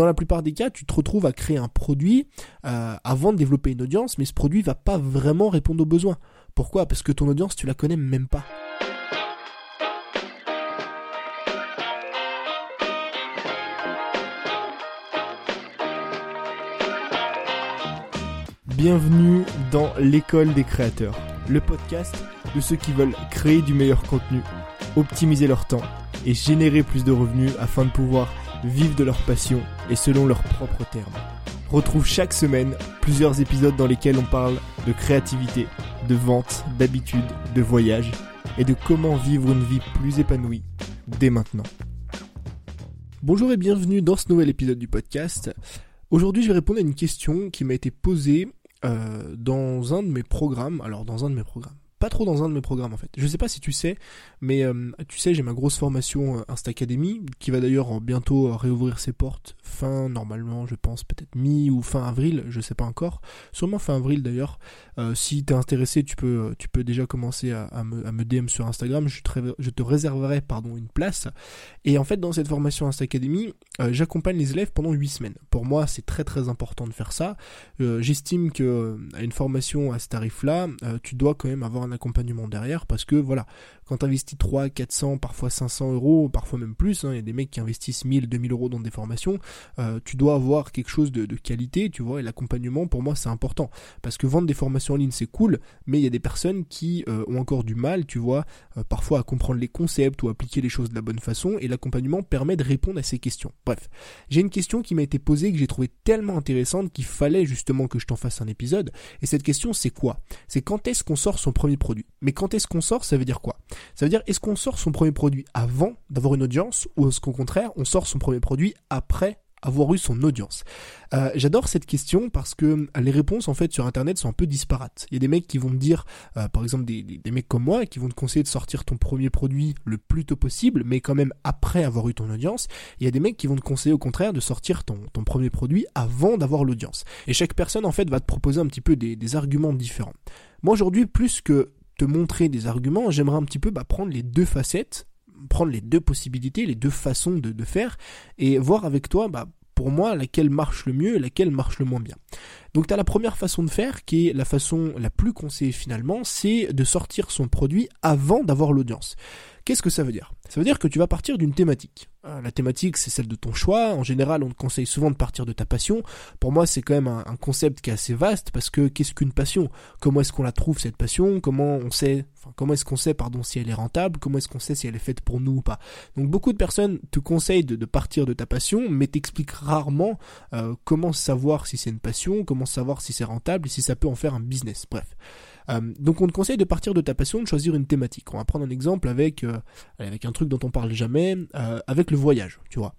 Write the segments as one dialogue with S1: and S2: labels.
S1: dans la plupart des cas, tu te retrouves à créer un produit euh, avant de développer une audience, mais ce produit va pas vraiment répondre aux besoins. Pourquoi? Parce que ton audience, tu la connais même pas. Bienvenue dans l'école des créateurs, le podcast de ceux qui veulent créer du meilleur contenu, optimiser leur temps et générer plus de revenus afin de pouvoir vivre de leur passion et selon leurs propres termes. Retrouve chaque semaine plusieurs épisodes dans lesquels on parle de créativité, de vente, d'habitude, de voyage et de comment vivre une vie plus épanouie dès maintenant. Bonjour et bienvenue dans ce nouvel épisode du podcast. Aujourd'hui je vais répondre à une question qui m'a été posée euh, dans un de mes programmes. Alors dans un de mes programmes pas trop dans un de mes programmes en fait. Je sais pas si tu sais, mais euh, tu sais, j'ai ma grosse formation euh, Insta Academy qui va d'ailleurs bientôt euh, réouvrir ses portes fin normalement, je pense peut-être mi ou fin avril, je sais pas encore. Sûrement fin avril d'ailleurs. Euh, si t'es intéressé, tu peux tu peux déjà commencer à, à, me, à me DM sur Instagram, je te, je te réserverai pardon une place. Et en fait, dans cette formation Insta Academy, j'accompagne les élèves pendant 8 semaines. Pour moi, c'est très très important de faire ça. J'estime que à une formation à ce tarif-là, tu dois quand même avoir un accompagnement derrière parce que voilà, quand tu investis 3, 400, parfois 500 euros, parfois même plus, hein, il y a des mecs qui investissent 1000, 2000 euros dans des formations, euh, tu dois avoir quelque chose de, qualité, tu vois, et l'accompagnement pour moi c'est important parce que vendre des formations en ligne c'est cool, mais il y a des personnes qui euh, ont encore du mal, tu vois, euh, parfois à comprendre les concepts ou appliquer les choses de la bonne façon et l'accompagnement permet de répondre à ces questions. Bref, j'ai une question qui m'a été posée que j'ai trouvé tellement intéressante qu'il fallait justement que je t'en fasse un épisode et cette question c'est quoi? C'est quand est-ce qu'on sort son premier produit. Mais quand est-ce qu'on sort, ça veut dire quoi? Ça veut dire est-ce qu'on sort son premier produit avant d'avoir une audience ou est-ce qu'au contraire on sort son premier produit après avoir eu son audience euh, J'adore cette question parce que euh, les réponses en fait sur internet sont un peu disparates. Il y a des mecs qui vont te dire, euh, par exemple des, mecs comme moi, qui vont te conseiller de sortir ton premier produit le plus tôt possible, mais quand même après avoir eu ton audience. Il y a des mecs qui vont te conseiller au contraire de sortir ton, ton premier produit avant d'avoir l'audience. Et chaque personne en fait va te proposer un petit peu des, arguments différents. Moi aujourd'hui, plus que te montrer des arguments, j'aimerais un petit peu bah, prendre les deux facettes, prendre les deux possibilités, les deux façons de, de faire, et voir avec toi, bah, pour moi, laquelle marche le mieux et laquelle marche le moins bien. Donc tu as la première façon de faire, qui est la façon la plus conseillée finalement, c'est de sortir son produit avant d'avoir l'audience. Qu'est-ce que ça veut dire? Ça veut dire que tu vas partir d'une thématique. Euh, la thématique, c'est celle de ton choix. En général, on te conseille souvent de partir de ta passion. Pour moi, c'est quand même un, concept qui est assez vaste parce que qu'est-ce qu'une passion? Comment est-ce qu'on la trouve cette passion? Comment on sait, enfin, comment est-ce qu'on sait, pardon, si elle est rentable? Comment est-ce qu'on sait si elle est faite pour nous ou pas? Donc, beaucoup de personnes te conseillent de, partir de ta passion, mais t'expliquent rarement euh, comment savoir si c'est une passion, comment savoir si c'est rentable et si ça peut en faire un business. Bref. Euh, donc on te conseille de partir de ta passion, de choisir une thématique. On va prendre un exemple avec, euh, avec un truc dont on parle jamais, euh, avec le voyage, tu vois.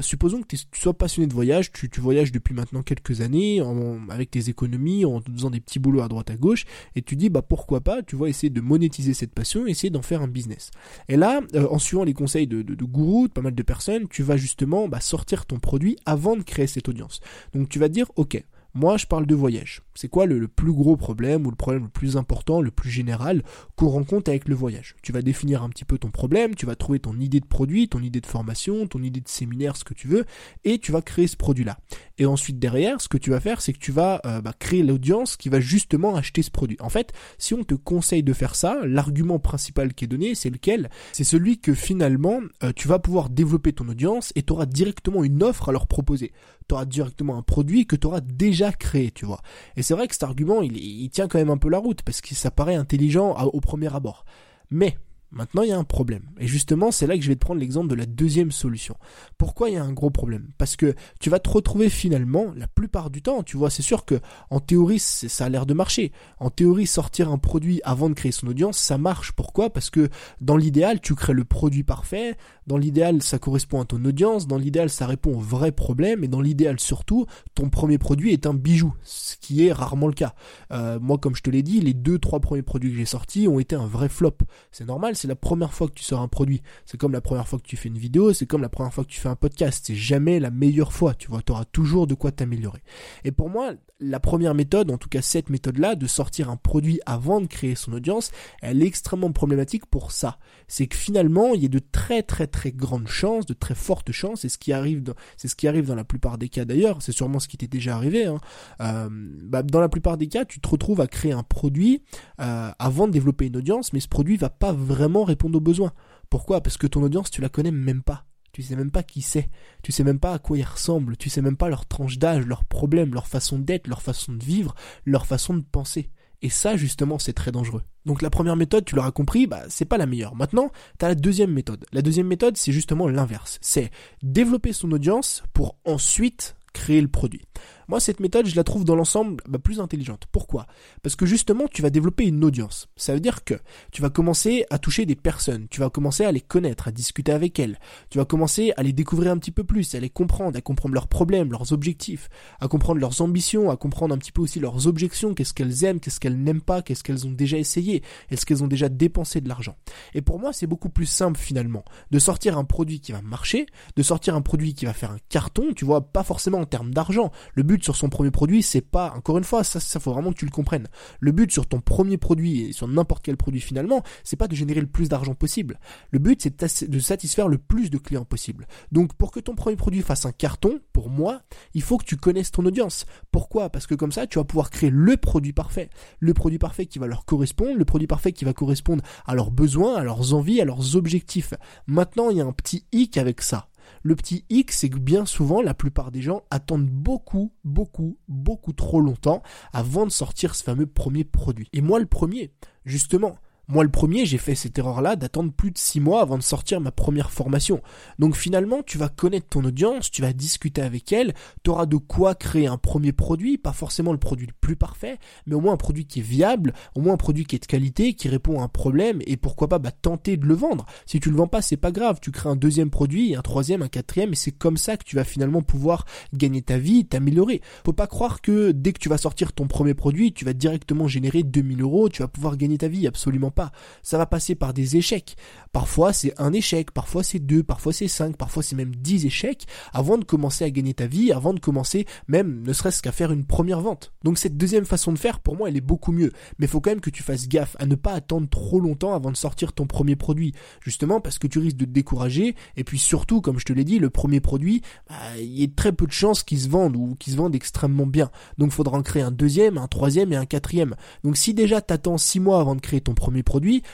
S1: supposons que tu sois passionné de voyage, tu, voyages depuis maintenant quelques années avec tes économies, en faisant des petits boulots à droite à gauche, et tu dis bah pourquoi pas, tu vas essayer de monétiser cette passion, essayer d'en faire un business. Et là, en suivant les conseils de, de, de gourous, de pas mal de personnes, tu vas justement bah, sortir ton produit avant de créer cette audience. Donc tu vas dire ok, moi, je parle de voyage. C'est quoi le, plus gros problème ou le problème le plus important, le plus général qu'on rencontre avec le voyage? Tu vas définir un petit peu ton problème, tu vas trouver ton idée de produit, ton idée de formation, ton idée de séminaire, ce que tu veux, et tu vas créer ce produit-là. Et ensuite derrière, ce que tu vas faire, c'est que tu vas euh, bah, créer l'audience qui va justement acheter ce produit. En fait, si on te conseille de faire ça, l'argument principal qui est donné, c'est lequel? C'est celui que finalement, euh, tu vas pouvoir développer ton audience et tu auras directement une offre à leur proposer tu auras directement un produit que tu auras déjà créé, tu vois. Et c'est vrai que cet argument, il, il, tient quand même un peu la route, parce que ça paraît intelligent au premier abord. Mais, Maintenant, il y a un problème. Et justement, c'est là que je vais te prendre l'exemple de la deuxième solution. Pourquoi il y a un gros problème? Parce que tu vas te retrouver finalement, la plupart du temps, tu vois, c'est sûr que en théorie, ça a l'air de marcher. En théorie, sortir un produit avant de créer son audience, ça marche. Pourquoi? Parce que dans l'idéal, tu crées le produit parfait. Dans l'idéal, ça correspond à ton audience. Dans l'idéal, ça répond au vrai problème. Et dans l'idéal, surtout, ton premier produit est un bijou, ce qui est rarement le cas. Euh, moi, comme je te l'ai dit, les deux, trois premiers produits que j'ai sortis ont été un vrai flop. C'est normal c'est la première fois que tu sors un produit. C'est comme la première fois que tu fais une vidéo, c'est comme la première fois que tu fais un podcast. C'est jamais la meilleure fois, tu vois. Tu auras toujours de quoi t'améliorer. Et pour moi, la première méthode, en tout cas cette méthode-là, de sortir un produit avant de créer son audience, elle est extrêmement problématique pour ça. C'est que finalement, il y a de très très très grandes chances, de très fortes chances, et ce qui arrive c'est ce qui arrive dans la plupart des cas d'ailleurs, c'est sûrement ce qui t'est déjà arrivé. Hein. Euh, bah, dans la plupart des cas, tu te retrouves à créer un produit euh, avant de développer une audience, mais ce produit va pas répondre aux besoins. Pourquoi? Parce que ton audience, tu la connais même pas. Tu sais même pas qui c'est. Tu sais même pas à quoi ils ressemblent. Tu sais même pas leur tranche d'âge, leurs problèmes, leur façon d'être, leur façon de vivre, leur façon de penser. Et ça, justement, c'est très dangereux. Donc la première méthode, tu l'auras compris, bah, c'est pas la meilleure. Maintenant, tu as la deuxième méthode. La deuxième méthode, c'est justement l'inverse. C'est développer son audience pour ensuite créer le produit. Moi, cette méthode, je la trouve dans l'ensemble bah, plus intelligente. Pourquoi? Parce que justement, tu vas développer une audience. Ça veut dire que tu vas commencer à toucher des personnes, tu vas commencer à les connaître, à discuter avec elles, tu vas commencer à les découvrir un petit peu plus, à les comprendre, à comprendre leurs problèmes, leurs objectifs, à comprendre leurs ambitions, à comprendre un petit peu aussi leurs objections, qu'est-ce qu'elles aiment, qu'est-ce qu'elles n'aiment pas, qu'est-ce qu'elles ont déjà essayé, est-ce qu'elles ont déjà dépensé de l'argent? Et pour moi, c'est beaucoup plus simple finalement de sortir un produit qui va marcher, de sortir un produit qui va faire un carton, tu vois, pas forcément en termes d'argent. Le but sur son premier produit, c'est pas, encore une fois, ça, ça faut vraiment que tu le comprennes. Le but sur ton premier produit et sur n'importe quel produit finalement, c'est pas de générer le plus d'argent possible. Le but, c'est de satisfaire le plus de clients possible. Donc, pour que ton premier produit fasse un carton, pour moi, il faut que tu connaisses ton audience. Pourquoi? Parce que comme ça, tu vas pouvoir créer le produit parfait. Le produit parfait qui va leur correspondre, le produit parfait qui va correspondre à leurs besoins, à leurs envies, à leurs objectifs. Maintenant, il y a un petit hic avec ça. Le petit hic, c'est que bien souvent, la plupart des gens attendent beaucoup, beaucoup, beaucoup trop longtemps avant de sortir ce fameux premier produit. Et moi, le premier, justement, moi, le premier, j'ai fait cette erreur-là d'attendre plus de six mois avant de sortir ma première formation. Donc finalement, tu vas connaître ton audience, tu vas discuter avec elle, tu auras de quoi créer un premier produit, pas forcément le produit le plus parfait, mais au moins un produit qui est viable, au moins un produit qui est de qualité, qui répond à un problème, et pourquoi pas bah, tenter de le vendre. Si tu le vends pas, c'est pas grave, tu crées un deuxième produit, un troisième, un quatrième, et c'est comme ça que tu vas finalement pouvoir gagner ta vie, t'améliorer. Faut pas croire que dès que tu vas sortir ton premier produit, tu vas directement générer 2000 euros, tu vas pouvoir gagner ta vie, absolument ça va passer par des échecs. Parfois c'est un échec, parfois c'est deux, parfois c'est cinq, parfois c'est même dix échecs avant de commencer à gagner ta vie, avant de commencer même ne serait-ce qu'à faire une première vente. Donc cette deuxième façon de faire, pour moi, elle est beaucoup mieux. Mais faut quand même que tu fasses gaffe à ne pas attendre trop longtemps avant de sortir ton premier produit. Justement parce que tu risques de te décourager. Et puis surtout, comme je te l'ai dit, le premier produit, bah, il y a très peu de chances qu'il se vende ou qu'il se vende extrêmement bien. Donc faudra en créer un deuxième, un troisième et un quatrième. Donc si déjà t'attends six mois avant de créer ton premier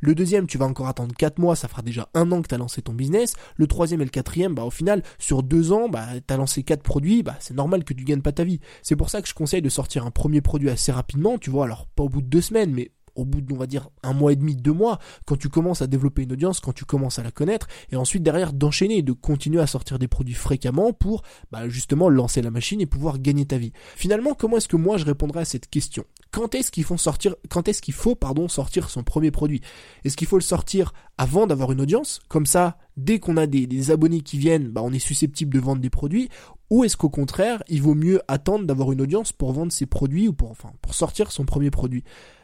S1: Le deuxième, tu vas encore attendre 4 mois, ça fera déjà un an que tu as lancé ton business. Le troisième et le quatrième, bah, au final, sur deux ans, bah, tu as lancé quatre produits, bah, c'est normal que tu gagnes pas ta vie. C'est pour ça que je conseille de sortir un premier produit assez rapidement, tu vois, alors pas au bout de deux semaines, mais au bout de, va dire, un mois et demi, deux mois, quand tu commences à développer une audience, quand tu commences à la connaître, et ensuite derrière d'enchaîner, de continuer à sortir des produits fréquemment pour bah, justement lancer la machine et pouvoir gagner ta vie. Finalement, comment est-ce que moi je répondrai à cette question? Quand est-ce qu'il faut sortir, quand est-ce qu'il faut pardon sortir son premier produit? Est-ce qu'il faut le sortir avant d'avoir une audience? Comme ça, dès qu'on a des, des, abonnés qui viennent, bah, on est susceptible de vendre des produits. Ou est-ce qu'au contraire, il vaut mieux attendre d'avoir une audience pour vendre ses produits ou pour enfin pour sortir son premier produit?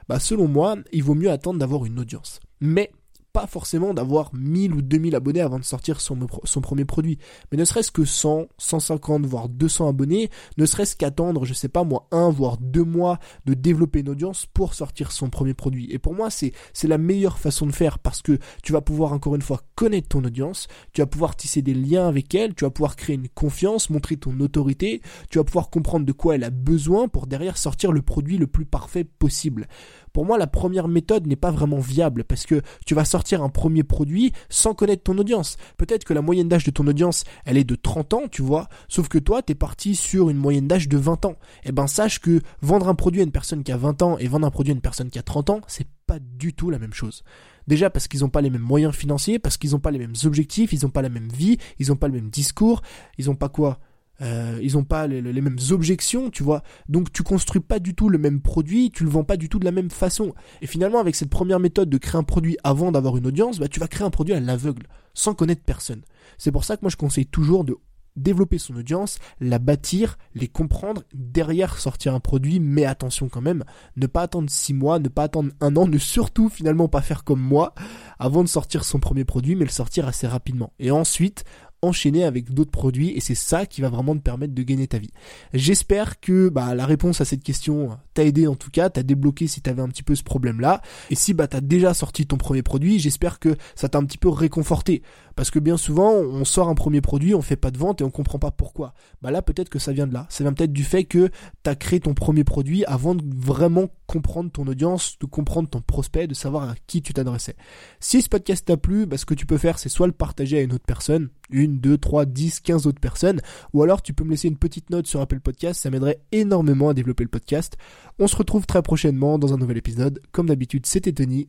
S1: Bah selon moi, il vaut mieux attendre d'avoir une audience. Mais pas forcément d'avoir 1000 ou 2000 abonnés avant de sortir son, son premier produit, mais ne serait-ce que 100, 150, voire 200 abonnés, ne serait-ce qu'attendre, je sais pas moi, un voire deux mois de développer une audience pour sortir son premier produit. Et pour moi, c'est, c'est la meilleure façon de faire parce que tu vas pouvoir encore une fois connaître ton audience, tu vas pouvoir tisser des liens avec elle, tu vas pouvoir créer une confiance, montrer ton autorité, tu vas pouvoir comprendre de quoi elle a besoin pour derrière sortir le produit le plus parfait possible. Pour moi, la première méthode n'est pas vraiment viable parce que tu vas sortir un premier produit sans connaître ton audience. Peut-être que la moyenne d'âge de ton audience, elle est de 30 ans, tu vois, sauf que toi, t'es parti sur une moyenne d'âge de 20 ans. Eh ben, sache que vendre un produit à une personne qui a 20 ans et vendre un produit à une personne qui a 30 ans, c'est pas du tout la même chose. Déjà parce qu'ils n'ont pas les mêmes moyens financiers, parce qu'ils n'ont pas les mêmes objectifs, ils n'ont pas la même vie, ils n'ont pas le même discours, ils n'ont pas quoi euh, ils n'ont pas les, mêmes objections, tu vois. Donc tu construis pas du tout le même produit, tu le vends pas du tout de la même façon. Et finalement, avec cette première méthode de créer un produit avant d'avoir une audience, bah, tu vas créer un produit à l'aveugle, sans connaître personne. C'est pour ça que moi je conseille toujours de développer son audience, la bâtir, les comprendre, derrière sortir un produit, mais attention quand même, ne pas attendre six mois, ne pas attendre un an, ne surtout finalement pas faire comme moi, avant de sortir son premier produit, mais le sortir assez rapidement. Et ensuite, enchaîner avec d'autres produits et c'est ça qui va vraiment te permettre de gagner ta vie. J'espère que bah, la réponse à cette question t'a aidé en tout cas, t'a débloqué si t'avais un petit peu ce problème là et si bah t'as déjà sorti ton premier produit, j'espère que ça t'a un petit peu réconforté parce que bien souvent on sort un premier produit, on fait pas de vente et on comprend pas pourquoi. Bah là peut-être que ça vient de là, ça vient peut-être du fait que t'as créé ton premier produit avant de vraiment comprendre ton audience, de comprendre ton prospect, de savoir à qui tu t'adressais. Si ce podcast t'a plu, bah, ce que tu peux faire c'est soit le partager à une autre personne, une, deux, trois, dix, quinze autres personnes. Ou alors tu peux me laisser une petite note sur Apple Podcast, ça m'aiderait énormément à développer le podcast. On se retrouve très prochainement dans un nouvel épisode. Comme d'habitude, c'était Tony.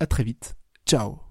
S1: À très vite. Ciao